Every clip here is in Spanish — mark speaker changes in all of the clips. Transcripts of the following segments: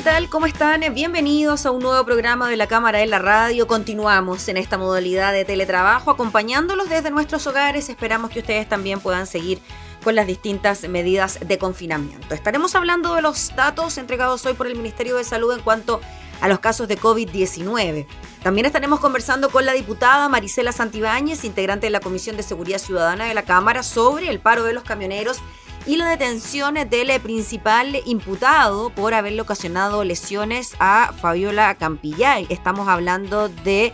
Speaker 1: ¿Qué tal? ¿Cómo están? Bienvenidos a un nuevo programa de la Cámara en la Radio. Continuamos en esta modalidad de teletrabajo, acompañándolos desde nuestros hogares. Esperamos que ustedes también puedan seguir con las distintas medidas de confinamiento. Estaremos hablando de los datos entregados hoy por el Ministerio de Salud en cuanto a los casos de COVID-19. También estaremos conversando con la diputada Marisela Santibáñez, integrante de la Comisión de Seguridad Ciudadana de la Cámara, sobre el paro de los camioneros y la detención del principal imputado por haberle ocasionado lesiones a Fabiola Campillay. Estamos hablando de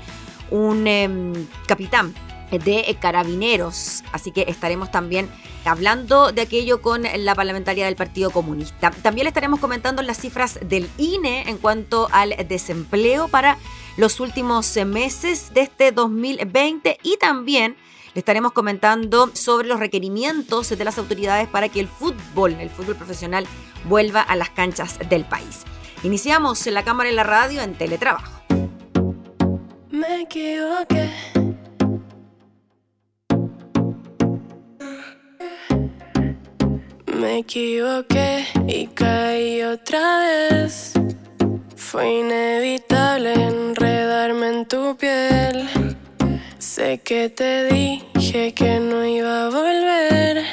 Speaker 1: un em, capitán de carabineros, así que estaremos también hablando de aquello con la parlamentaria del Partido Comunista. También le estaremos comentando las cifras del INE en cuanto al desempleo para los últimos meses de este 2020 y también estaremos comentando sobre los requerimientos de las autoridades para que el fútbol, el fútbol profesional, vuelva a las canchas del país. Iniciamos en la cámara y la radio en teletrabajo.
Speaker 2: Me equivoqué. Me equivoqué y caí otra vez. Fue inevitable enredarme en tu piel. Sé que te dije que no iba a volver,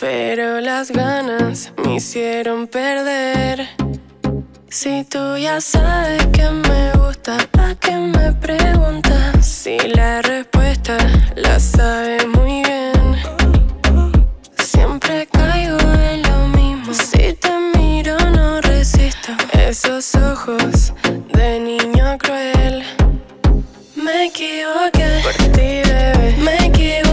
Speaker 2: pero las ganas me hicieron perder. Si tú ya sabes que me gusta, ¿para qué me preguntas? Si la respuesta la sabes muy bien. Siempre caigo en lo mismo. Si te miro, no resisto esos ojos de niño cruel. Me equivoqué por ti, bebé. Me equivoqué.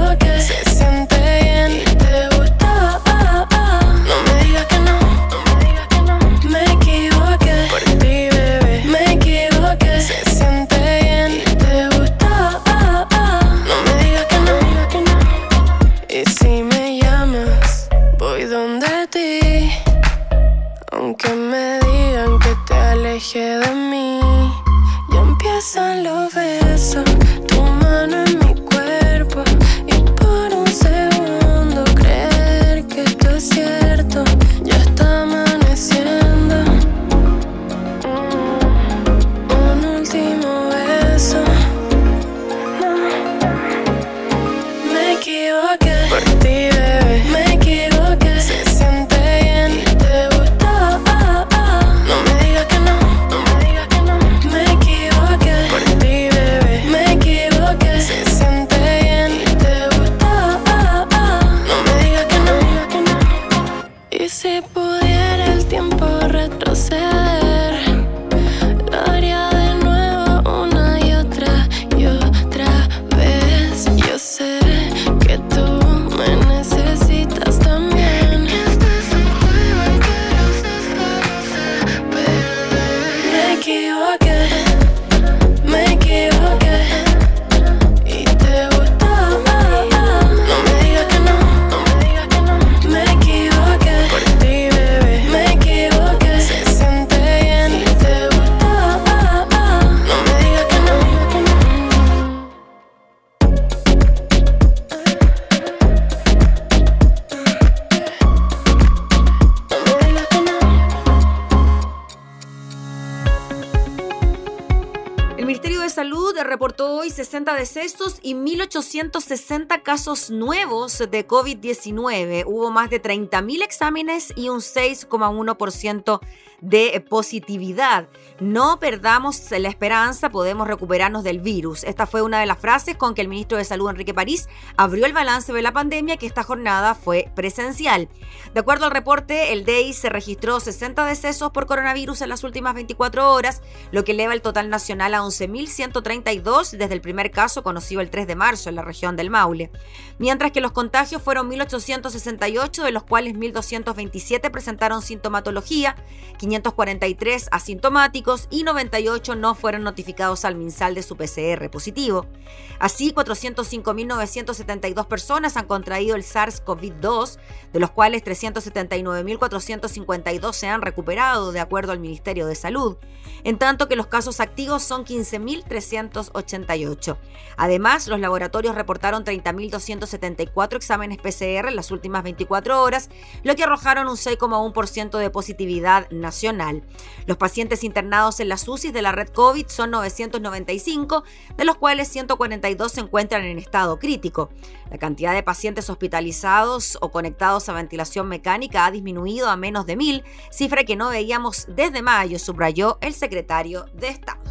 Speaker 2: Y
Speaker 1: 1.860 casos nuevos de COVID-19. Hubo más de 30.000 exámenes y un 6,1% de positividad. No perdamos la esperanza, podemos recuperarnos del virus. Esta fue una de las frases con que el ministro de Salud, Enrique París, abrió el balance de la pandemia, que esta jornada fue presencial. De acuerdo al reporte, el DEI se registró 60 decesos por coronavirus en las últimas 24 horas, lo que eleva el total nacional a 11.132 desde el primer caso conocido el 3 de marzo en la región del Maule. Mientras que los contagios fueron 1.868, de los cuales 1.227 presentaron sintomatología, 543 asintomáticos y 98 no fueron notificados al MinSal de su PCR positivo. Así, 405.972 personas han contraído el SARS-CoV-2, de los cuales 379.452 se han recuperado, de acuerdo al Ministerio de Salud, en tanto que los casos activos son 15.388. Además, los laboratorios reportaron 30.274 exámenes PCR en las últimas 24 horas, lo que arrojaron un 6,1% de positividad nacional. Los pacientes internados en las UCI de la red COVID son 995, de los cuales 142 se encuentran en estado crítico. La cantidad de pacientes hospitalizados o conectados a ventilación mecánica ha disminuido a menos de mil, cifra que no veíamos desde mayo, subrayó el secretario de Estado.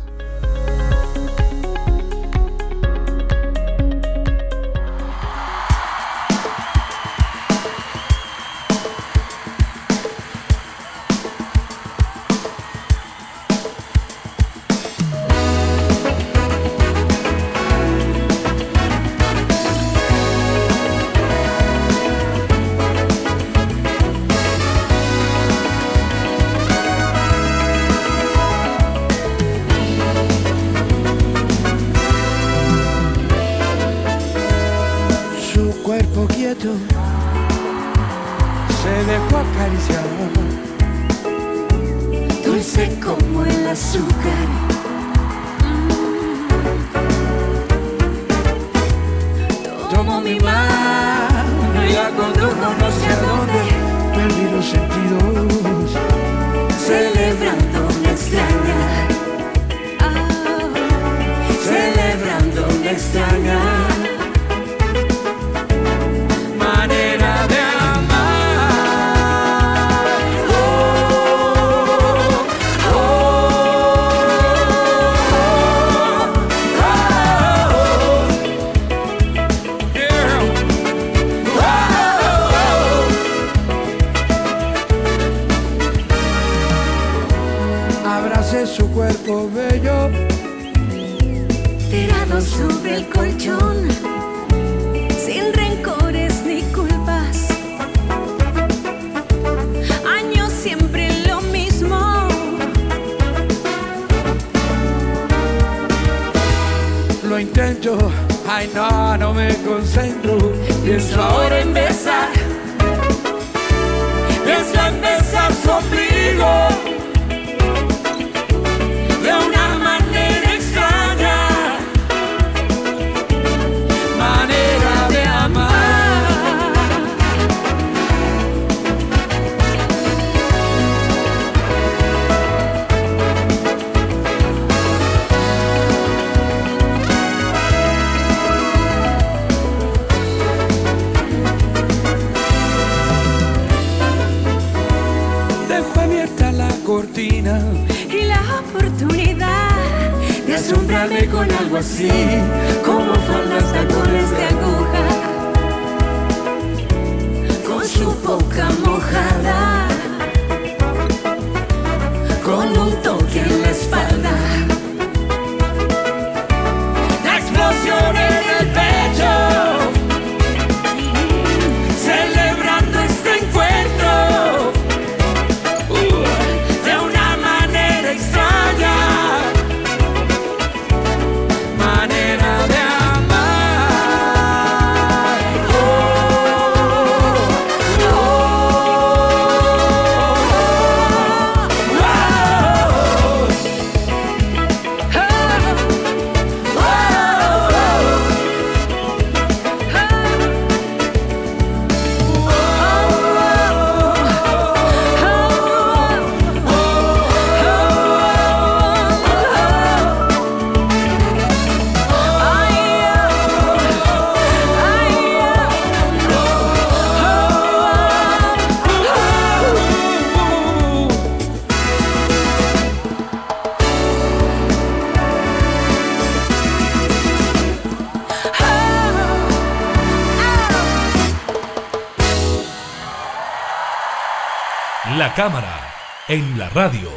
Speaker 3: yo,
Speaker 4: ay no, no me concentro. Pienso ahora en
Speaker 5: besar,
Speaker 4: pienso en besar su ombligo.
Speaker 5: con algo así, como faldas
Speaker 3: cámara en la radio.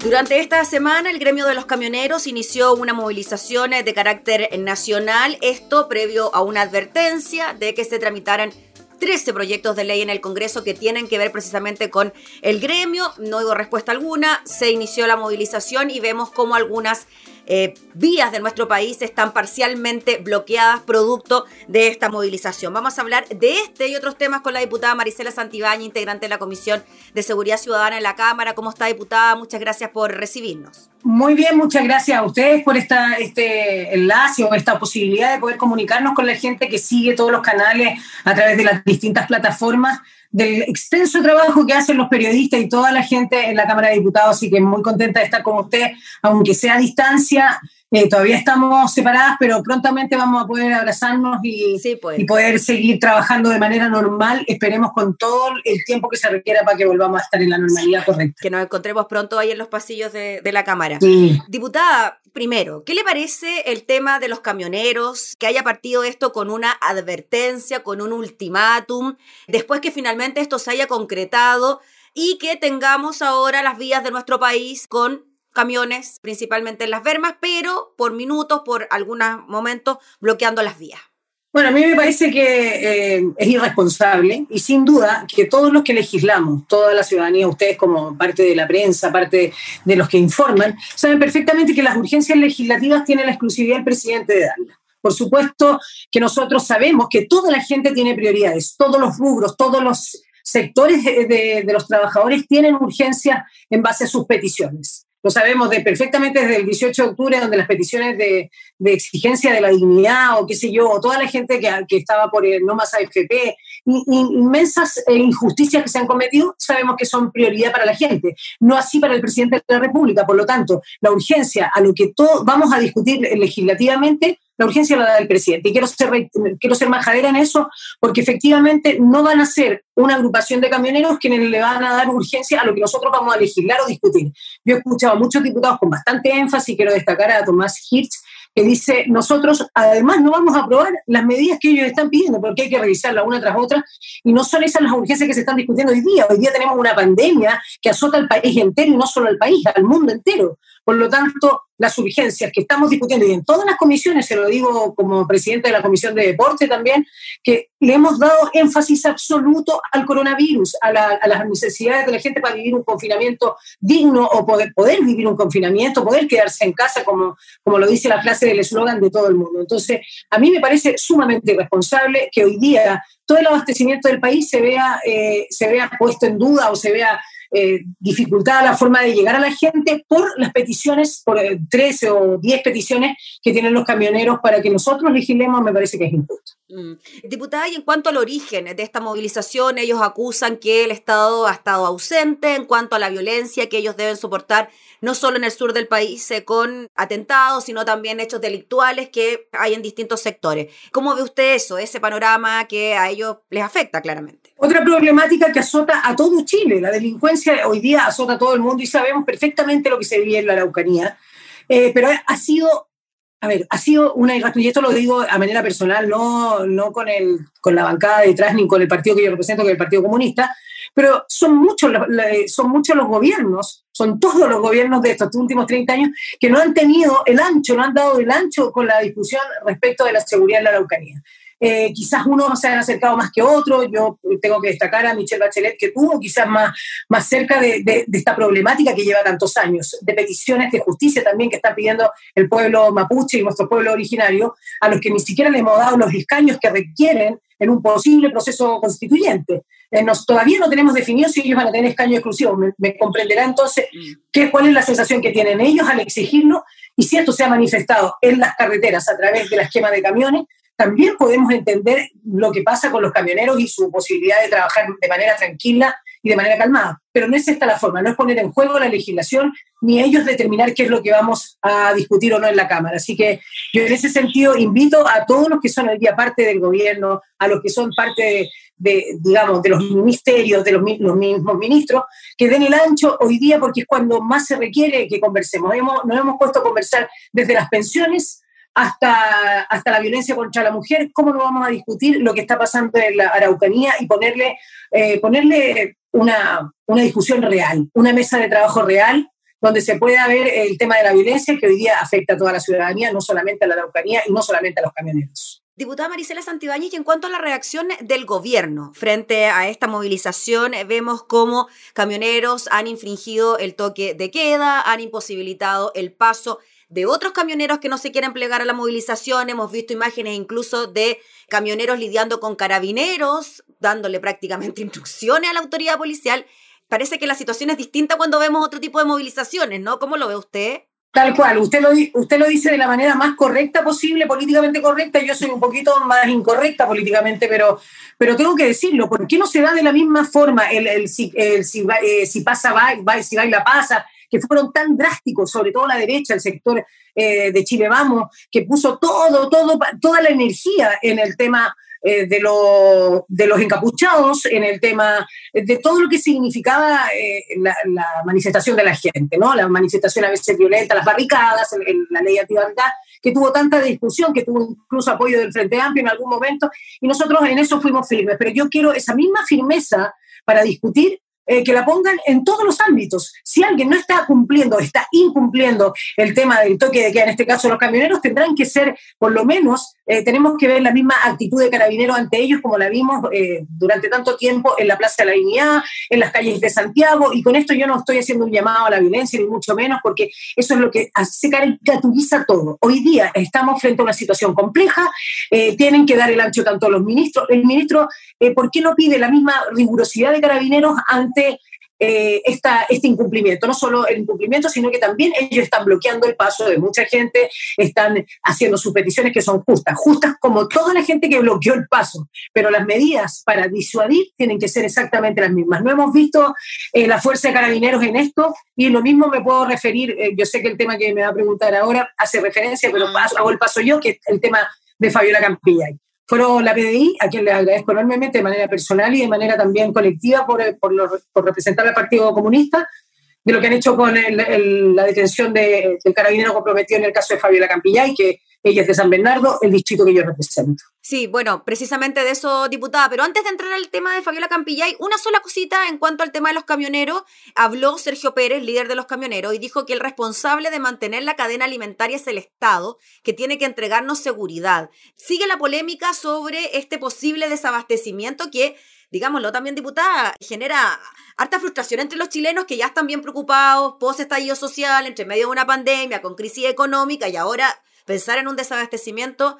Speaker 1: Durante esta semana, el gremio de los camioneros inició una movilización de carácter nacional, esto previo a una advertencia de que se tramitaran 13 proyectos de ley en el Congreso que tienen que ver precisamente con el gremio. No hubo respuesta alguna, se inició la movilización y vemos cómo algunas eh, vías de nuestro país están parcialmente bloqueadas producto de esta movilización. Vamos a hablar de este y otros temas con la diputada Marisela Santibáñez, integrante de la Comisión de Seguridad Ciudadana en la Cámara. ¿Cómo está, diputada? Muchas gracias por recibirnos.
Speaker 6: Muy bien, muchas gracias a ustedes por este enlace o esta posibilidad de poder comunicarnos con la gente que sigue todos los canales a través de las distintas plataformas del extenso trabajo que hacen los periodistas y toda la gente en la Cámara de Diputados, así que muy contenta de estar con usted, aunque sea a distancia. Eh, todavía estamos separadas, pero prontamente vamos a poder abrazarnos y, pues. y, poder seguir trabajando de manera normal, esperemos con todo el tiempo que se requiera para que volvamos a estar en la normalidad correcta.
Speaker 1: Que nos encontremos pronto ahí en los pasillos de, de la Cámara. Diputada, primero, ¿qué le parece el tema de los camioneros? Que haya partido esto con una advertencia, con un ultimátum, después que finalmente esto se haya concretado y que tengamos ahora las vías de nuestro país con camiones, principalmente en las vermas, pero por minutos, por algunos momentos, bloqueando las vías.
Speaker 6: Bueno, a mí me parece que eh, es irresponsable y sin duda que todos los que legislamos, toda la ciudadanía, ustedes como parte de la prensa, parte de los que informan, saben perfectamente que las urgencias legislativas tienen la exclusividad del presidente de darlas. Por supuesto que nosotros sabemos que toda la gente tiene prioridades, todos los rubros, todos los sectores de, de los trabajadores tienen urgencias en base a sus peticiones lo sabemos de, perfectamente desde el 18 de octubre, donde las peticiones de, exigencia de la dignidad o qué sé yo, o toda la gente que, que estaba por el no más AFP, inmensas eh, injusticias que se han cometido, sabemos que son prioridad para la gente, no así para el presidente de la República. Por lo tanto, la urgencia a lo que todos vamos a discutir legislativamente la urgencia la da el presidente. Y quiero ser, quiero majadera en eso, porque efectivamente no van a ser una agrupación de camioneros quienes le van a dar urgencia a lo que nosotros vamos a legislar o discutir. Yo he escuchado a muchos diputados con bastante énfasis, quiero destacar a Tomás Hirsch, que dice, nosotros además no vamos a aprobar las medidas que ellos están pidiendo, porque hay que revisarlas una tras otra, y no son esas las urgencias que se están discutiendo hoy día. Hoy día tenemos una pandemia que azota al país entero, y no solo al país, al mundo entero. Por lo tanto, las urgencias que estamos discutiendo, y en todas las comisiones, se lo digo como presidente de la Comisión de Deporte también, que le hemos dado énfasis absoluto al coronavirus, a, las necesidades de la gente para vivir un confinamiento digno o poder, poder vivir un confinamiento, poder quedarse en casa, como, como lo dice la frase del eslogan de todo el mundo. Entonces, a mí me parece sumamente irresponsable que hoy día todo el abastecimiento del país se vea, eh, se vea puesto en duda o se vea eh, dificultada la forma de llegar a la gente por las peticiones, por 13 eh, o 10 peticiones que tienen los camioneros para que nosotros legislemos, me parece que es injusto.
Speaker 1: Mm. Diputada, y en cuanto al origen de esta movilización, ellos acusan que el Estado ha estado ausente en cuanto a la violencia que ellos deben soportar, no solo en el sur del país eh, con atentados, sino también hechos delictuales que hay en distintos sectores. ¿Cómo ve usted eso, ese panorama que a ellos les afecta claramente?
Speaker 6: Otra problemática que azota a todo Chile, la delincuencia hoy día azota a todo el mundo y sabemos perfectamente lo que se vive en la Araucanía, eh, pero ha sido a ver, ha sido una y esto lo digo a manera personal, no, no con, el, con la bancada detrás ni con el partido que yo represento, que es el Partido Comunista, pero son muchos, son muchos los gobiernos, son todos los gobiernos de estos últimos 30 años que no han tenido el ancho, no han dado el ancho con la discusión respecto de la seguridad en la Araucanía. Eh, quizás unos se han acercado más que otros, yo tengo que destacar a Michelle Bachelet que tuvo quizás más, más cerca de, esta problemática que lleva tantos años, de peticiones de justicia también que está pidiendo el pueblo mapuche y nuestro pueblo originario, a los que ni siquiera le hemos dado los escaños que requieren en un posible proceso constituyente. Eh, nos, todavía no tenemos definido si ellos van a tener escaño exclusivo. Me, comprenderá entonces mm. qué, cuál es la sensación que tienen ellos al exigirlo y si esto se ha manifestado en las carreteras a través de la esquema de camiones, también podemos entender lo que pasa con los camioneros y su posibilidad de trabajar de manera tranquila y de manera calmada. Pero no es esta la forma, no es poner en juego la legislación ni ellos determinar qué es lo que vamos a discutir o no en la Cámara. Así que yo en ese sentido invito a todos los que son el día parte del gobierno, a los que son parte de, digamos, de los ministerios, de los, los, mismos ministros, que den el ancho hoy día porque es cuando más se requiere que conversemos. Hemos, nos hemos puesto a conversar desde las pensiones hasta, hasta la violencia contra la mujer, ¿cómo no vamos a discutir lo que está pasando en la Araucanía y ponerle, eh, ponerle una, una discusión real, una mesa de trabajo real donde se pueda ver el tema de la violencia que hoy día afecta a toda la ciudadanía, no solamente a la Araucanía y no solamente a los camioneros.
Speaker 1: Diputada Marisela Santibáñez, en cuanto a la reacción del gobierno frente a esta movilización, vemos cómo camioneros han infringido el toque de queda, han imposibilitado el paso de otros camioneros que no se quieren plegar a la movilización. Hemos visto imágenes incluso de camioneros lidiando con carabineros, dándole prácticamente instrucciones a la autoridad policial. Parece que la situación es distinta cuando vemos otro tipo de movilizaciones, ¿no? ¿Cómo lo ve usted?
Speaker 6: Tal cual, usted lo, usted lo dice de la manera más correcta posible, políticamente correcta, yo soy un poquito más incorrecta políticamente, pero, pero tengo que decirlo, ¿por qué no se da de la misma forma el, el, si, eh, pasa, va, va, si baila, pasa, que fueron tan drásticos, sobre todo la derecha, el sector eh, de Chile Vamos, que puso todo, todo, toda la energía en el tema eh, de, lo, de, los encapuchados, en el tema de todo lo que significaba eh, la, manifestación de la gente, ¿no? La manifestación a veces violenta, las barricadas, la ley antibarricada, que tuvo tanta discusión, que tuvo incluso apoyo del Frente Amplio en algún momento, y nosotros en eso fuimos firmes. Pero yo quiero esa misma firmeza para discutir eh, que la pongan en todos los ámbitos. Si alguien no está cumpliendo, está incumpliendo el tema del toque de queda, en este caso los camioneros, tendrán que ser, por lo menos, eh, tenemos que ver la misma actitud de carabineros ante ellos como la vimos eh, durante tanto tiempo en la Plaza de la Dignidad, en las calles de Santiago, y con esto yo no estoy haciendo un llamado a la violencia, ni mucho menos, porque eso es lo que se caricaturiza todo. Hoy día estamos frente a una situación compleja, tienen que dar el ancho tanto los ministros, el ministro, ¿por qué no pide la misma rigurosidad de carabineros ante eh, este incumplimiento. No solo el incumplimiento, sino que también ellos están bloqueando el paso de mucha gente, están haciendo sus peticiones que son justas, justas como toda la gente que bloqueó el paso, pero las medidas para disuadir tienen que ser exactamente las mismas. No hemos visto eh, la fuerza de carabineros en esto y lo mismo me puedo referir, eh, yo sé que el tema que me va a preguntar ahora hace referencia, pero hago el paso yo, que es el tema de Fabiola Campilla fueron la PDI, a quien le agradezco enormemente de manera personal y de manera también colectiva por, por, representar al Partido Comunista, de lo que han hecho con la detención de, del carabinero comprometido en el caso de Fabiola Campillay, que ella es de San Bernardo, el distrito que yo represento.
Speaker 1: Sí, bueno, precisamente de eso, diputada. Pero antes de entrar al tema de Fabiola Campillay, una sola cosita en cuanto al tema de los camioneros. Habló Sergio Pérez, líder de los camioneros, y dijo que el responsable de mantener la cadena alimentaria es el Estado, que tiene que entregarnos seguridad. Sigue la polémica sobre este posible desabastecimiento que digámoslo también, diputada, genera harta frustración entre los chilenos que ya están bien preocupados, post estallido social, entre medio de una pandemia, con crisis económica y ahora pensar en un desabastecimiento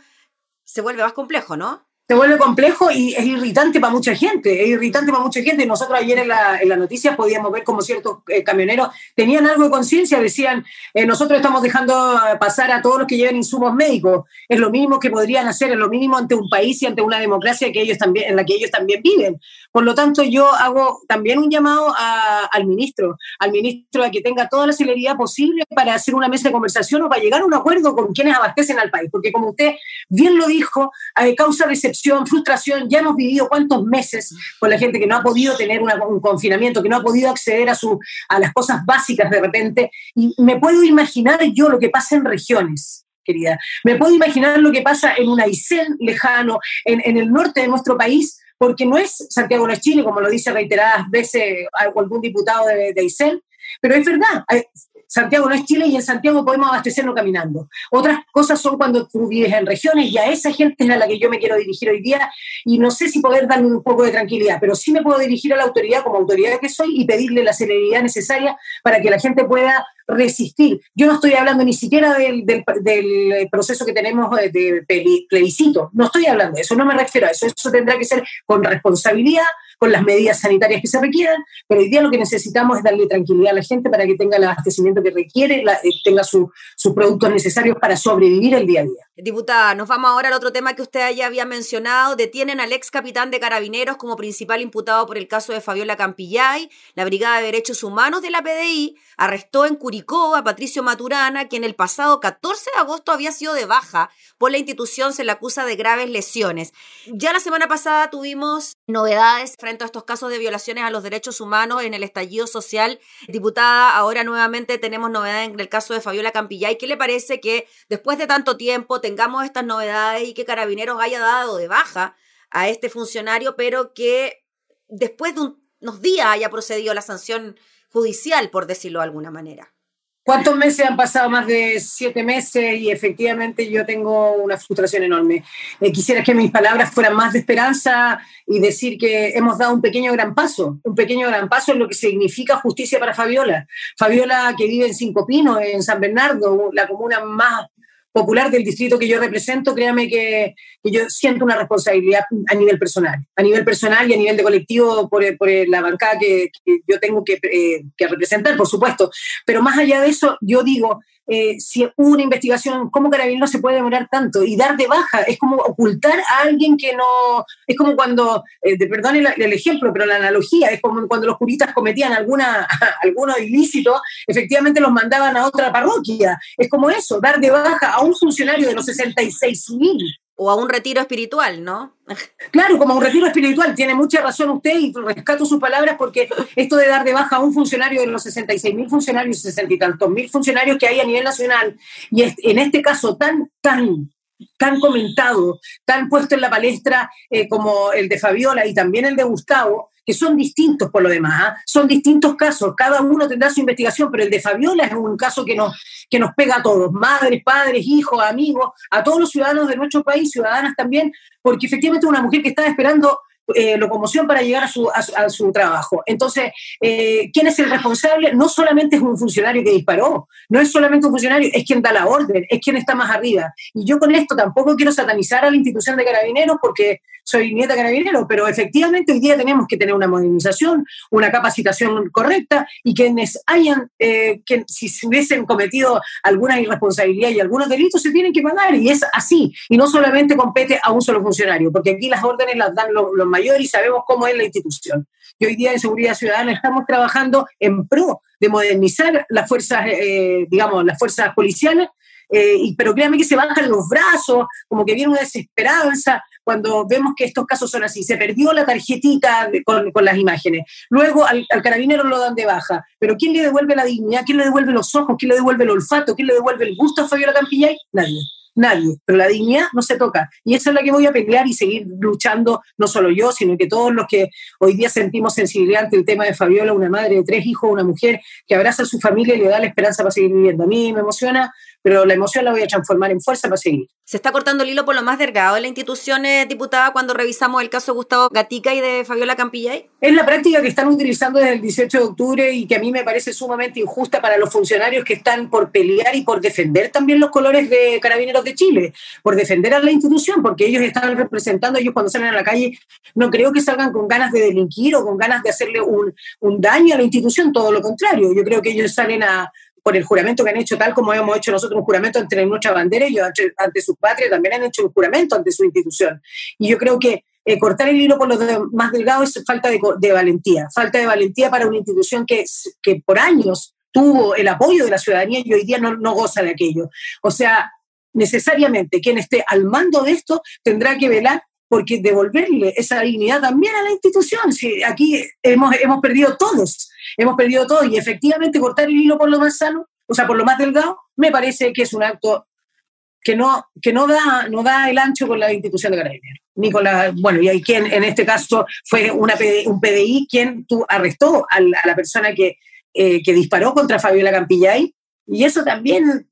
Speaker 1: se vuelve más complejo, ¿no?
Speaker 6: se vuelve complejo y es irritante para mucha gente, es irritante para mucha gente. Nosotros ayer en la, en noticia podíamos ver como ciertos eh, camioneros tenían algo de conciencia, decían, eh, nosotros estamos dejando pasar a todos los que lleven insumos médicos, es lo mínimo que podrían hacer, es lo mínimo ante un país y ante una democracia que ellos también, en la que ellos también viven. Por lo tanto, yo hago también un llamado al ministro, al ministro a que tenga toda la celeridad posible para hacer una mesa de conversación o para llegar a un acuerdo con quienes abastecen al país, porque como usted bien lo dijo, eh, causa de frustración. Ya hemos vivido cuántos meses con la gente que no ha podido tener un confinamiento, que no ha podido acceder a, su, a las cosas básicas de repente. Y me puedo imaginar yo lo que pasa en regiones, querida. Me puedo imaginar lo que pasa en un Aysén lejano, en, en el norte de nuestro país, porque no es Santiago no es Chile, como lo dice reiteradas veces algún diputado de, de Aysén, pero es verdad, Santiago no es Chile y en Santiago podemos abastecerlo caminando. Otras cosas son cuando tú vives en regiones y a esa gente es a la que yo me quiero dirigir hoy día y no sé si poder darle un poco de tranquilidad, pero sí me puedo dirigir a la autoridad como autoridad que soy y pedirle la celeridad necesaria para que la gente pueda resistir. Yo no estoy hablando ni siquiera del, del, proceso que tenemos de plebiscito, no estoy hablando de eso, no me refiero a eso, eso tendrá que ser con responsabilidad, con las medidas sanitarias que se requieran, pero hoy día lo que necesitamos es darle tranquilidad a la gente para que tenga el abastecimiento que requiere, eh, tenga sus productos necesarios para sobrevivir el día a día.
Speaker 1: Diputada, nos vamos ahora al otro tema que usted ya había mencionado. Detienen al ex capitán de carabineros como principal imputado por el caso de Fabiola Campillay. La Brigada de Derechos Humanos de la PDI arrestó en Curicó a Patricio Maturana, quien el pasado 14 de agosto había sido de baja por la institución, se le acusa de graves lesiones. Ya la semana pasada tuvimos novedades frente momento estos casos de violaciones a los derechos humanos en el estallido social. Diputada, ahora nuevamente tenemos novedades en el caso de Fabiola Campillay. ¿Qué le parece que después de tanto tiempo tengamos estas novedades y que Carabineros haya dado de baja a este funcionario, pero que después de unos días haya procedido la sanción judicial, por decirlo de alguna manera?
Speaker 6: ¿Cuántos meses han pasado? Más de siete meses y efectivamente yo tengo una frustración enorme. Eh, quisiera que mis palabras fueran más de esperanza y decir que hemos dado un pequeño gran paso, un pequeño gran paso en lo que significa justicia para Fabiola. Fabiola que vive en Cinco Pinos, en San Bernardo, la comuna más popular del distrito que yo represento, créame que, yo siento una responsabilidad a nivel personal, a nivel personal y a nivel de colectivo por, por la bancada que, yo tengo que, eh, que representar, por supuesto. Pero más allá de eso, yo digo, eh, si una investigación, ¿cómo Carabineros se puede demorar tanto? Y dar de baja es como ocultar a alguien que no. Es como cuando, eh, perdón el, ejemplo, pero la analogía, es como cuando los juristas cometían alguna, alguno ilícito, efectivamente los mandaban a otra parroquia. Es como eso, dar de baja a un funcionario de los 66 mil
Speaker 1: o a un retiro espiritual, ¿no?
Speaker 6: Claro, como un retiro espiritual, tiene mucha razón usted y rescato sus palabras porque esto de dar de baja a un funcionario de los 66 mil funcionarios, 60 y tantos mil funcionarios que hay a nivel nacional, y en este caso tan, tan, tan comentado, tan puesto en la palestra eh, como el de Fabiola y también el de Gustavo, que son distintos por lo demás, ¿ah? son distintos casos, cada uno tendrá su investigación, pero el de Fabiola es un caso que nos, que nos pega a todos, madres, padres, hijos, amigos, a todos los ciudadanos de nuestro país, ciudadanas también, porque efectivamente una mujer que está esperando eh, locomoción para llegar a su, trabajo. Entonces, eh, ¿quién es el responsable? No solamente es un funcionario que disparó, no es solamente un funcionario, es quien da la orden, es quien está más arriba. Y yo con esto tampoco quiero satanizar a la institución de carabineros porque soy nieta carabinero, pero efectivamente hoy día tenemos que tener una modernización, una capacitación correcta y quienes hayan, eh, que si hubiesen cometido alguna irresponsabilidad y algunos delitos se tienen que pagar y es así. Y no solamente compete a un solo funcionario, porque aquí las órdenes las dan los mayores y sabemos cómo es la institución. Y hoy día en Seguridad Ciudadana estamos trabajando en pro de modernizar las fuerzas, eh, digamos, las fuerzas policiales eh, y, pero créanme que se bajan los brazos, como que viene una desesperanza cuando vemos que estos casos son así. Se perdió la tarjetita con, con, las imágenes. Luego al, carabinero lo dan de baja. Pero ¿quién le devuelve la dignidad? ¿Quién le devuelve los ojos? ¿Quién le devuelve el olfato? ¿Quién le devuelve el gusto a Fabiola Campillay? Nadie. Nadie, pero la dignidad no se toca. Y esa es la que voy a pelear y seguir luchando, no solo yo, sino que todos los que hoy día sentimos sensibilidad ante el tema de Fabiola, una madre de tres hijos, una mujer que abraza a su familia y le da la esperanza para seguir viviendo. A mí me emociona pero la emoción la voy a transformar en fuerza para seguir.
Speaker 1: Se está cortando el hilo por lo más delgado de la institución eh, diputada cuando revisamos el caso de Gustavo Gatica y de Fabiola Campillay.
Speaker 6: Es la práctica que están utilizando desde el 18 de octubre y que a mí me parece sumamente injusta para los funcionarios que están por pelear y por defender también los colores de Carabineros de Chile, por defender a la institución, porque ellos están representando, ellos cuando salen a la calle, no creo que salgan con ganas de delinquir o con ganas de hacerle un, un daño a la institución, todo lo contrario. Yo creo que ellos salen a, por el juramento que han hecho, tal como hemos hecho nosotros un juramento entre nuestra bandera y ante, ante su patria, también han hecho un juramento ante su institución. Y yo creo que eh, cortar el hilo por lo más delgado es falta de, valentía, falta de valentía para una institución que, que por años tuvo el apoyo de la ciudadanía y hoy día no, no goza de aquello. O sea, necesariamente quien esté al mando de esto tendrá que velar porque devolverle esa dignidad también a la institución. Si aquí hemos, hemos perdido todos hemos perdido todo y efectivamente cortar el hilo por lo más sano, o sea, por lo más delgado, me parece que es un acto que no, que no, da, no da el ancho con la institución de carabineros. Ni con la, bueno, y hay quien en este caso fue una un PDI quien tú arrestó a la, persona que, eh, que disparó contra Fabiola Campillay, y eso también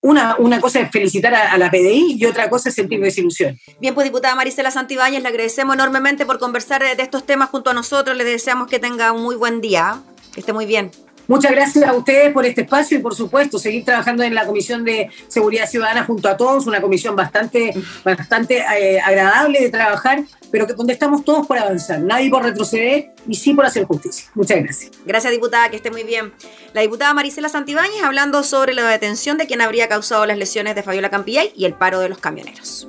Speaker 6: una, una, cosa es felicitar a, la PDI y otra cosa es sentir desilusión.
Speaker 1: Bien, pues diputada Marisela Santibáñez, le agradecemos enormemente por conversar de, de estos temas junto a nosotros. Le deseamos que tenga un muy buen día. Que esté muy bien.
Speaker 6: Muchas gracias a ustedes por este espacio y por supuesto seguir trabajando en la Comisión de Seguridad Ciudadana junto a todos, una comisión bastante, bastante eh, agradable de trabajar, pero que, donde estamos todos por avanzar, nadie por retroceder y sí por hacer justicia. Muchas gracias.
Speaker 1: Gracias diputada, que esté muy bien. La diputada Marisela Santibáñez hablando sobre la detención de quien habría causado las lesiones de Fabiola Campillay y el paro de los camioneros.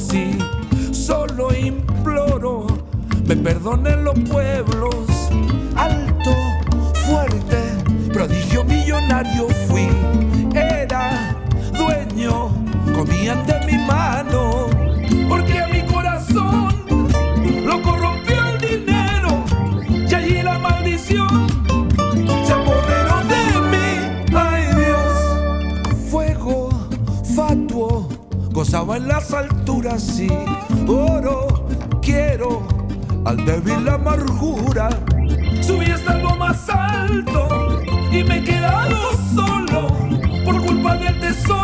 Speaker 4: Nuevo, sí, solo imploro, me perdonen los pueblos. Y oro quiero al débil la amargura. Subí hasta lo más alto y me he quedado solo por culpa del tesoro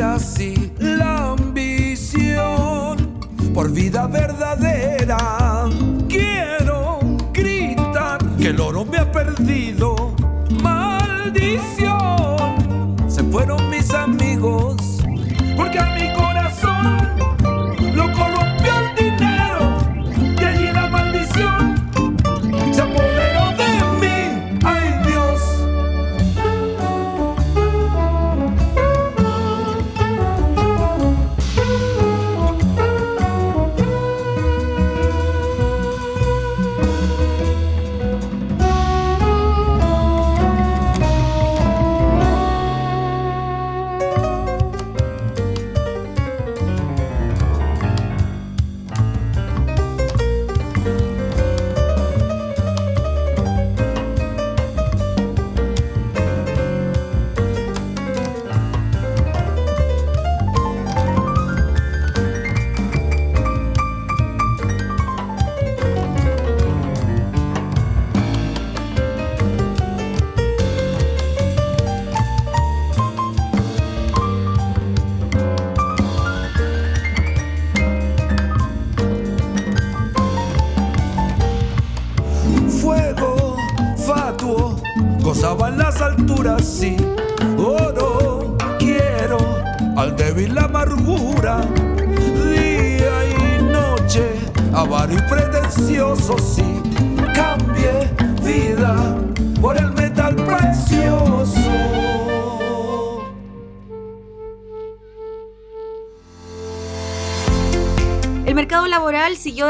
Speaker 4: pudiera así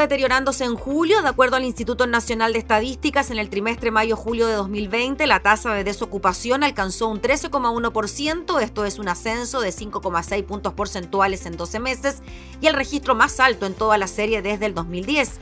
Speaker 1: deteriorándose en julio. De acuerdo al Instituto Nacional de Estadísticas, en el trimestre mayo-julio de 2020, la tasa de desocupación alcanzó un 13,1%. Esto es un ascenso de 5,6 puntos porcentuales en 12 meses y el registro más alto en toda la serie desde el 2010.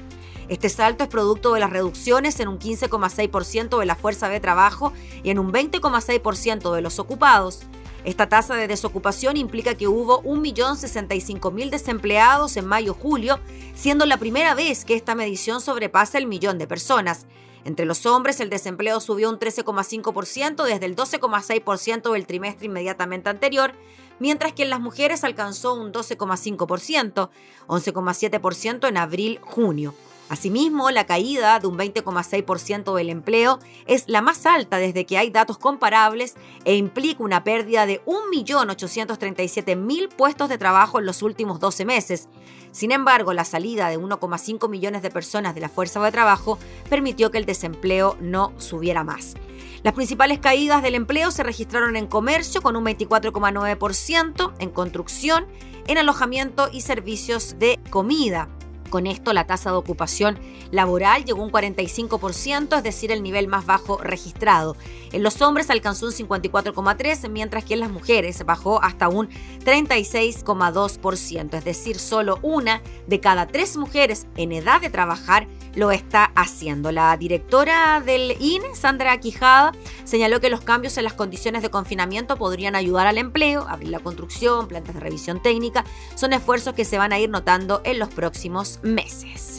Speaker 1: Este salto es producto de las reducciones en un 15,6% de la fuerza de trabajo y en un 20,6% de los ocupados. Esta tasa de desocupación implica que hubo 1.065.000 desempleados en mayo-julio, siendo la primera vez que esta medición sobrepasa el millón de personas. Entre los hombres, el desempleo subió un 13,5% desde el 12,6% del trimestre inmediatamente anterior, mientras que en las mujeres alcanzó un 12,5%, 11,7% en abril-junio. Asimismo, la caída de un 20,6% del empleo es la más alta desde que hay datos comparables e implica una pérdida de 1.837.000 puestos de trabajo en los últimos 12 meses. Sin embargo, la salida de 1,5 millones de personas de la fuerza de trabajo permitió que el desempleo no subiera más. Las principales caídas del empleo se registraron en comercio con un 24,9%, en construcción, en alojamiento y servicios de comida.
Speaker 7: Con esto, la tasa de ocupación laboral llegó a un 45%, es decir, el nivel más bajo registrado. En los hombres alcanzó un 54,3%, mientras que en las mujeres bajó hasta un 36,2%, es decir, solo una de cada tres mujeres en edad de trabajar lo está haciendo. La directora del INE, Sandra Quijada, señaló que los cambios en las condiciones de confinamiento podrían ayudar al empleo, abrir la construcción, plantas de revisión técnica, son esfuerzos que se van a ir notando en los próximos meses.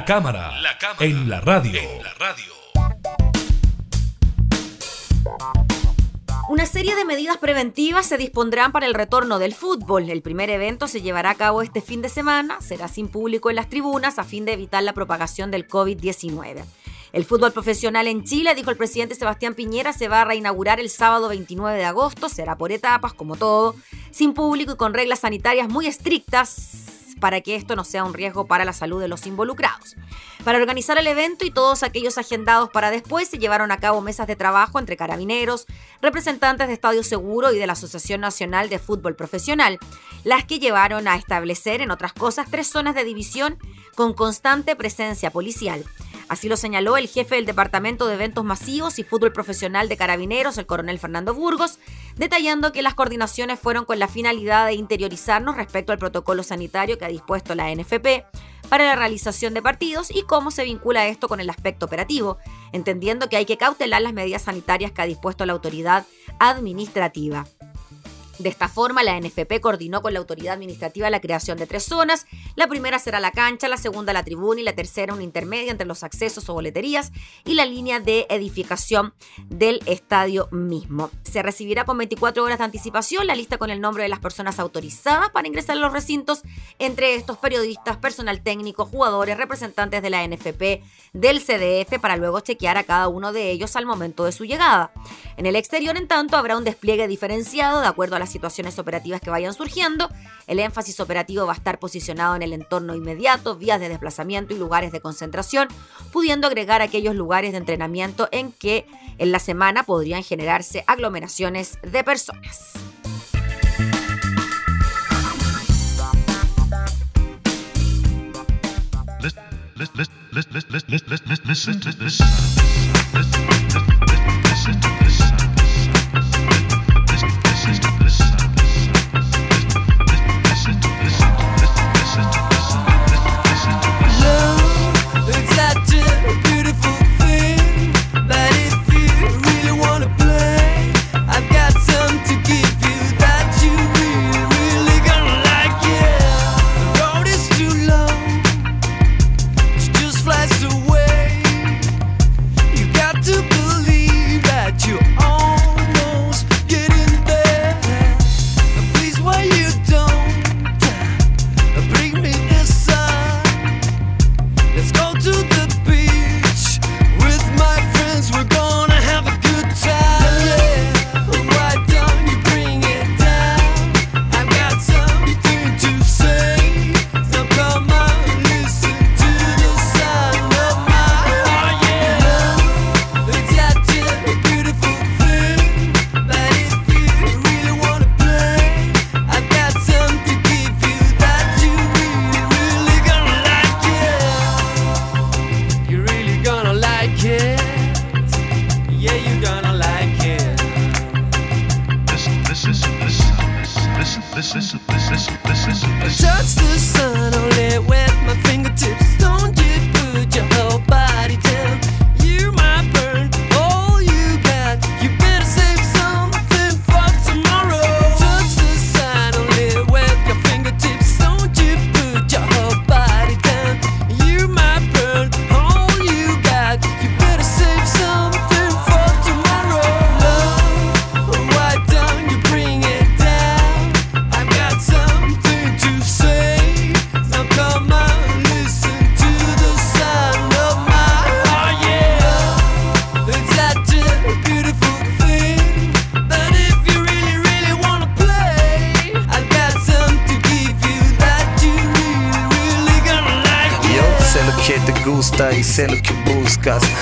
Speaker 3: La cámara, en, la radio.
Speaker 7: Una serie de medidas preventivas se dispondrán para el retorno del fútbol. El primer evento se llevará a cabo este fin de semana, será sin público en las tribunas a fin de evitar la propagación del COVID-19. El fútbol profesional en Chile, dijo el presidente Sebastián Piñera, se va a reinaugurar el sábado 29 de agosto, será por etapas, como todo, sin público y con reglas sanitarias muy estrictas para que esto no sea un riesgo para la salud de los involucrados. Para organizar el evento y todos aquellos agendados para después se llevaron a cabo mesas de trabajo entre carabineros, representantes de Estadio Seguro y de la Asociación Nacional de Fútbol Profesional, las que llevaron a establecer, en otras cosas, tres zonas de división con constante presencia policial.
Speaker 8: Así lo señaló el jefe del Departamento de Eventos Masivos y Fútbol Profesional de Carabineros, el coronel Fernando Burgos, detallando que las coordinaciones fueron con la finalidad de interiorizarnos respecto al protocolo sanitario que ha dispuesto la NFP para la realización de partidos y cómo se vincula esto con el aspecto operativo, entendiendo que hay que cautelar las medidas sanitarias que ha dispuesto la autoridad administrativa. De esta forma, la NFP coordinó con la autoridad administrativa la creación de tres zonas. La primera será la cancha, la segunda la tribuna y la tercera una intermedia entre los accesos o boleterías y la línea de edificación del estadio mismo. Se recibirá con 24 horas de anticipación la lista con el nombre de las personas autorizadas para ingresar a los recintos, entre estos periodistas, personal técnico, jugadores, representantes de la NFP, del CDF, para luego chequear a cada uno de ellos al momento de su llegada. En el exterior, en tanto, habrá un despliegue diferenciado de acuerdo a las situaciones operativas que vayan surgiendo. El énfasis operativo va a estar posicionado en el entorno inmediato, vías de desplazamiento y lugares de concentración, pudiendo agregar aquellos lugares de entrenamiento en que en la semana podrían generarse aglomeraciones de personas.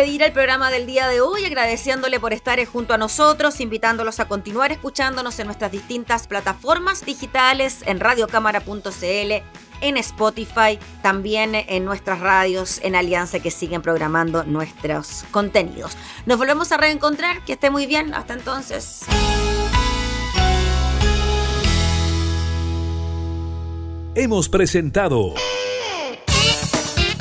Speaker 8: el programa del día de hoy, agradeciéndole por estar junto a nosotros, invitándolos a continuar escuchándonos en nuestras distintas plataformas digitales, en radiocámara.cl, en Spotify, también en nuestras radios en Alianza que siguen programando nuestros contenidos. Nos volvemos a reencontrar, que esté muy bien, hasta entonces.
Speaker 3: Hemos presentado